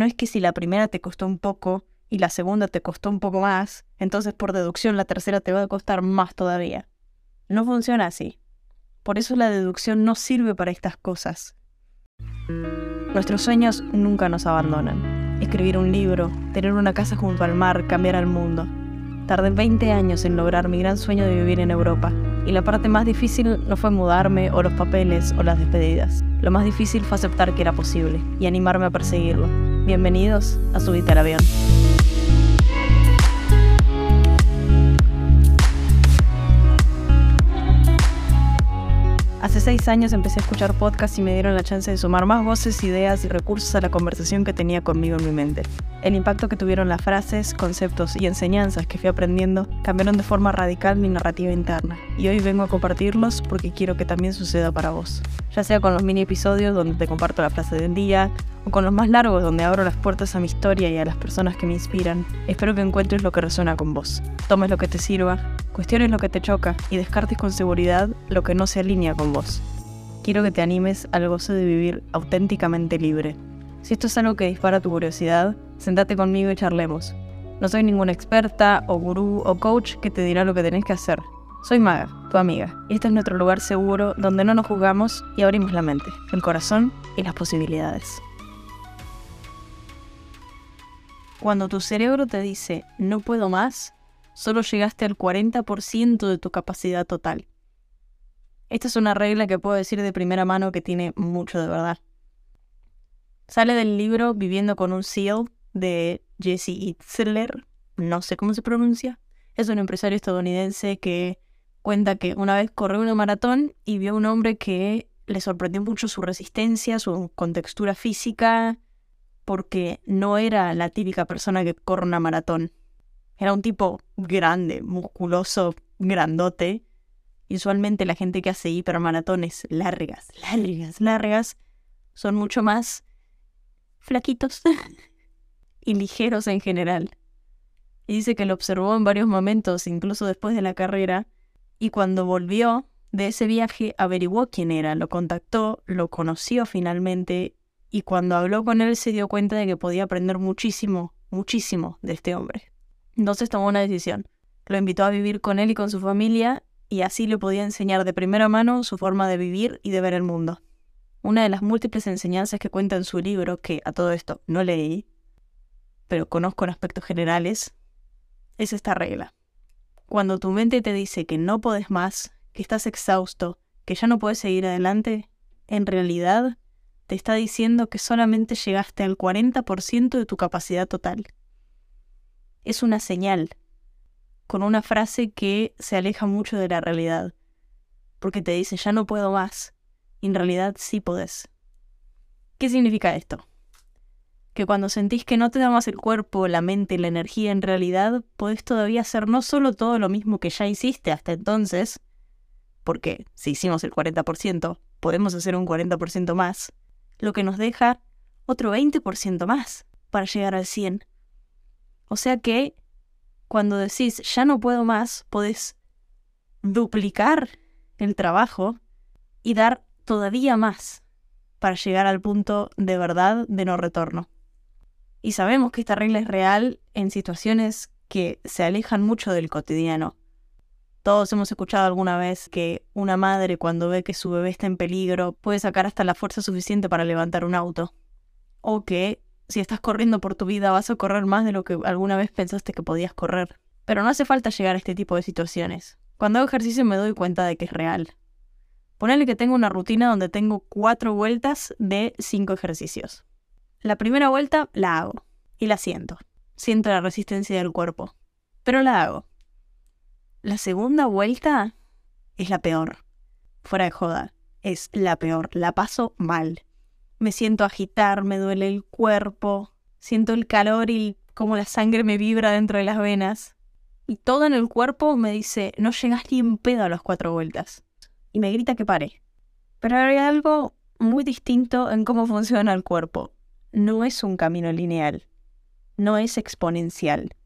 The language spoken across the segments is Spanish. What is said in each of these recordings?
No es que si la primera te costó un poco y la segunda te costó un poco más, entonces por deducción la tercera te va a costar más todavía. No funciona así. Por eso la deducción no sirve para estas cosas. Nuestros sueños nunca nos abandonan. Escribir un libro, tener una casa junto al mar, cambiar al mundo. Tardé 20 años en lograr mi gran sueño de vivir en Europa, y la parte más difícil no fue mudarme o los papeles o las despedidas. Lo más difícil fue aceptar que era posible y animarme a perseguirlo. Bienvenidos a Subite al Avión. Hace seis años empecé a escuchar podcasts y me dieron la chance de sumar más voces, ideas y recursos a la conversación que tenía conmigo en mi mente. El impacto que tuvieron las frases, conceptos y enseñanzas que fui aprendiendo cambiaron de forma radical mi narrativa interna, y hoy vengo a compartirlos porque quiero que también suceda para vos. Ya sea con los mini episodios donde te comparto la frase del día, o con los más largos donde abro las puertas a mi historia y a las personas que me inspiran, espero que encuentres lo que resuena con vos. Tomes lo que te sirva, cuestiones lo que te choca y descartes con seguridad lo que no se alinea con vos. Quiero que te animes al gozo de vivir auténticamente libre. Si esto es algo que dispara tu curiosidad, sentate conmigo y charlemos. No soy ninguna experta o gurú o coach que te dirá lo que tenés que hacer. Soy Maga, tu amiga, y este es nuestro lugar seguro donde no nos juzgamos y abrimos la mente, el corazón y las posibilidades. Cuando tu cerebro te dice no puedo más, solo llegaste al 40% de tu capacidad total. Esta es una regla que puedo decir de primera mano que tiene mucho de verdad. Sale del libro Viviendo con un SEAL de Jesse Itzler, no sé cómo se pronuncia. Es un empresario estadounidense que cuenta que una vez corrió una maratón y vio a un hombre que le sorprendió mucho su resistencia, su contextura física, porque no era la típica persona que corre una maratón. Era un tipo grande, musculoso, grandote. Y usualmente la gente que hace hipermaratones largas, largas, largas, son mucho más flaquitos y ligeros en general. Y dice que lo observó en varios momentos, incluso después de la carrera, y cuando volvió de ese viaje averiguó quién era, lo contactó, lo conoció finalmente, y cuando habló con él se dio cuenta de que podía aprender muchísimo, muchísimo de este hombre. Entonces tomó una decisión. Lo invitó a vivir con él y con su familia, y así le podía enseñar de primera mano su forma de vivir y de ver el mundo. Una de las múltiples enseñanzas que cuenta en su libro, que a todo esto no leí, pero conozco en aspectos generales, es esta regla. Cuando tu mente te dice que no podés más, que estás exhausto, que ya no puedes seguir adelante, en realidad te está diciendo que solamente llegaste al 40% de tu capacidad total. Es una señal, con una frase que se aleja mucho de la realidad, porque te dice ya no puedo más, en realidad sí podés. ¿Qué significa esto? Que cuando sentís que no te da más el cuerpo, la mente, la energía, en realidad podés todavía hacer no solo todo lo mismo que ya hiciste hasta entonces, porque si hicimos el 40%, podemos hacer un 40% más, lo que nos deja otro 20% más para llegar al 100. O sea que cuando decís ya no puedo más, podés duplicar el trabajo y dar todavía más para llegar al punto de verdad de no retorno. Y sabemos que esta regla es real en situaciones que se alejan mucho del cotidiano. Todos hemos escuchado alguna vez que una madre cuando ve que su bebé está en peligro puede sacar hasta la fuerza suficiente para levantar un auto. O que si estás corriendo por tu vida vas a correr más de lo que alguna vez pensaste que podías correr. Pero no hace falta llegar a este tipo de situaciones. Cuando hago ejercicio me doy cuenta de que es real. Ponele que tengo una rutina donde tengo cuatro vueltas de cinco ejercicios. La primera vuelta la hago y la siento. Siento la resistencia del cuerpo, pero la hago. La segunda vuelta es la peor. Fuera de joda, es la peor. La paso mal. Me siento agitar, me duele el cuerpo, siento el calor y como la sangre me vibra dentro de las venas. Y todo en el cuerpo me dice, no llegas ni en pedo a las cuatro vueltas y me grita que pare. Pero hay algo muy distinto en cómo funciona el cuerpo. No es un camino lineal, no es exponencial.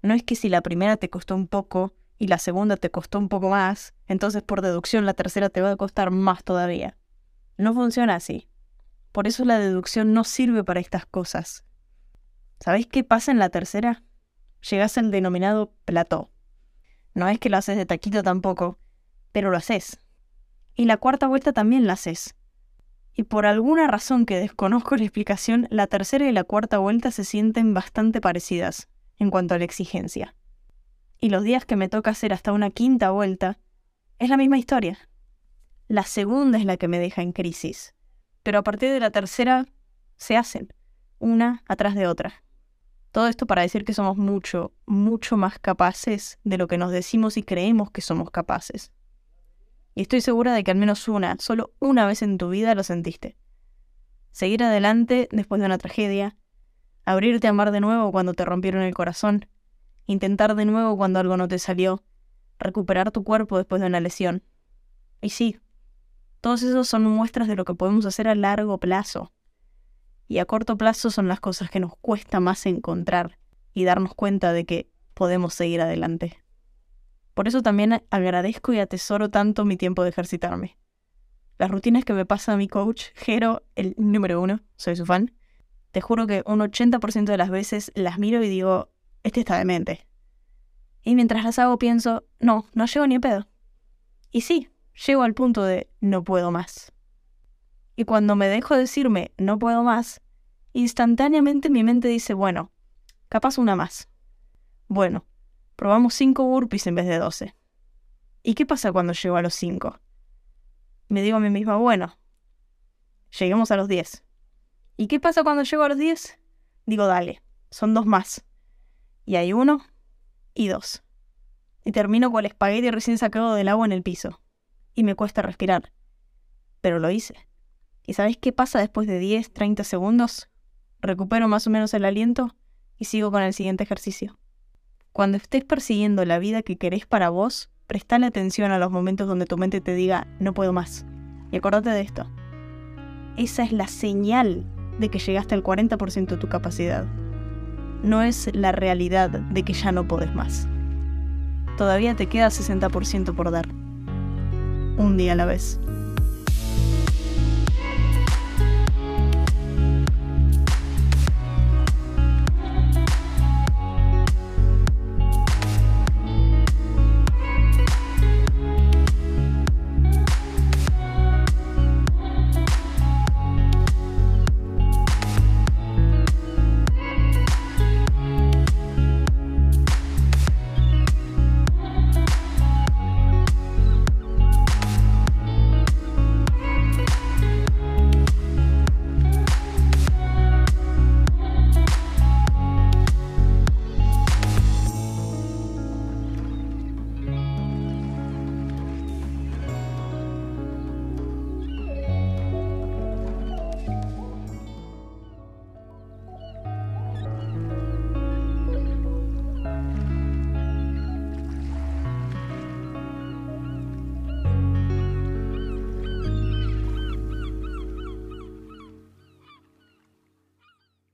No es que si la primera te costó un poco y la segunda te costó un poco más, entonces por deducción la tercera te va a costar más todavía. No funciona así. Por eso la deducción no sirve para estas cosas. ¿Sabéis qué pasa en la tercera? Llegás al denominado plató. No es que lo haces de taquito tampoco, pero lo haces. Y la cuarta vuelta también la haces. Y por alguna razón que desconozco la explicación, la tercera y la cuarta vuelta se sienten bastante parecidas en cuanto a la exigencia. Y los días que me toca hacer hasta una quinta vuelta, es la misma historia. La segunda es la que me deja en crisis. Pero a partir de la tercera se hacen, una atrás de otra. Todo esto para decir que somos mucho, mucho más capaces de lo que nos decimos y creemos que somos capaces. Y estoy segura de que al menos una, solo una vez en tu vida lo sentiste. Seguir adelante después de una tragedia, abrirte a amar de nuevo cuando te rompieron el corazón, intentar de nuevo cuando algo no te salió, recuperar tu cuerpo después de una lesión. Y sí, todos esos son muestras de lo que podemos hacer a largo plazo y a corto plazo son las cosas que nos cuesta más encontrar y darnos cuenta de que podemos seguir adelante. Por eso también agradezco y atesoro tanto mi tiempo de ejercitarme. Las rutinas que me pasa mi coach, Jero, el número uno, soy su fan, te juro que un 80% de las veces las miro y digo, este está demente. Y mientras las hago pienso, no, no llego ni a pedo. Y sí, llego al punto de no puedo más. Y cuando me dejo decirme no puedo más, instantáneamente mi mente dice, bueno, capaz una más. Bueno, probamos 5 burpees en vez de 12. ¿Y qué pasa cuando llego a los 5? Me digo a mí misma, bueno, lleguemos a los 10. ¿Y qué pasa cuando llego a los 10? Digo, dale, son dos más. Y hay uno y dos. Y termino con el espagueti recién sacado del agua en el piso. Y me cuesta respirar. Pero lo hice. ¿Y sabéis qué pasa después de 10, 30 segundos? Recupero más o menos el aliento y sigo con el siguiente ejercicio. Cuando estés persiguiendo la vida que querés para vos, prestale atención a los momentos donde tu mente te diga no puedo más. Y acordate de esto. Esa es la señal de que llegaste al 40% de tu capacidad. No es la realidad de que ya no podés más. Todavía te queda 60% por dar. Un día a la vez.